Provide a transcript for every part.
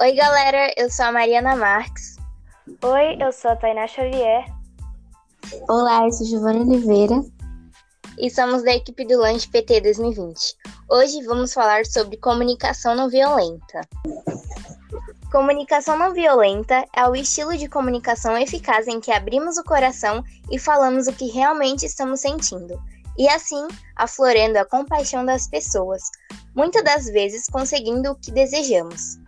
Oi, galera, eu sou a Mariana Marques. Oi, eu sou a Tainá Xavier. Olá, eu sou Giovanna Oliveira. E somos da equipe do Lanche PT 2020. Hoje vamos falar sobre comunicação não violenta. Comunicação não violenta é o estilo de comunicação eficaz em que abrimos o coração e falamos o que realmente estamos sentindo, e assim aflorando a compaixão das pessoas, muitas das vezes conseguindo o que desejamos.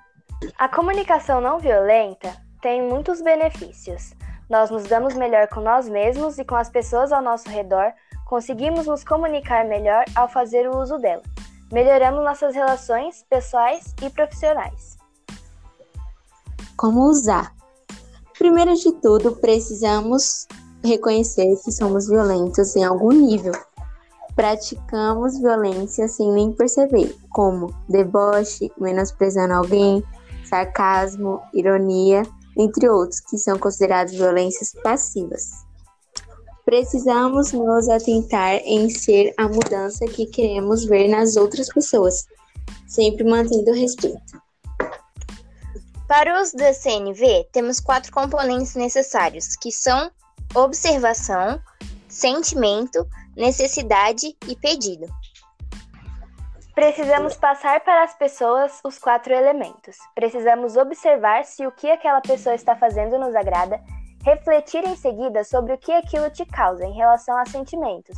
A comunicação não violenta tem muitos benefícios. Nós nos damos melhor com nós mesmos e com as pessoas ao nosso redor, conseguimos nos comunicar melhor ao fazer o uso dela. Melhoramos nossas relações pessoais e profissionais. Como usar? Primeiro de tudo, precisamos reconhecer que somos violentos em algum nível. Praticamos violência sem nem perceber, como deboche, menosprezando alguém, sarcasmo, ironia, entre outros, que são considerados violências passivas. Precisamos nos atentar em ser a mudança que queremos ver nas outras pessoas, sempre mantendo respeito. Para o uso da CNV, temos quatro componentes necessários, que são observação, sentimento, necessidade e pedido. Precisamos passar para as pessoas os quatro elementos. Precisamos observar se o que aquela pessoa está fazendo nos agrada, refletir em seguida sobre o que aquilo te causa em relação a sentimentos.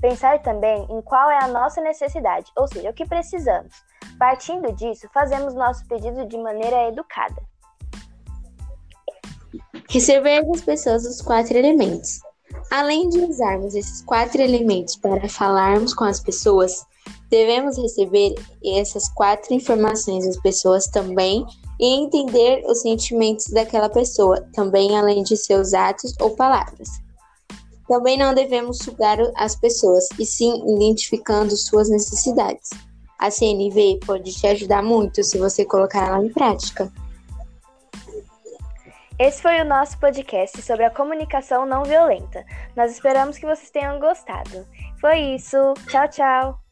Pensar também em qual é a nossa necessidade, ou seja, o que precisamos. Partindo disso, fazemos nosso pedido de maneira educada. Receber das pessoas os quatro elementos. Além de usarmos esses quatro elementos para falarmos com as pessoas, Devemos receber essas quatro informações das pessoas também e entender os sentimentos daquela pessoa, também além de seus atos ou palavras. Também não devemos sugar as pessoas, e sim identificando suas necessidades. A CNV pode te ajudar muito se você colocar ela em prática. Esse foi o nosso podcast sobre a comunicação não violenta. Nós esperamos que vocês tenham gostado. Foi isso. Tchau, tchau.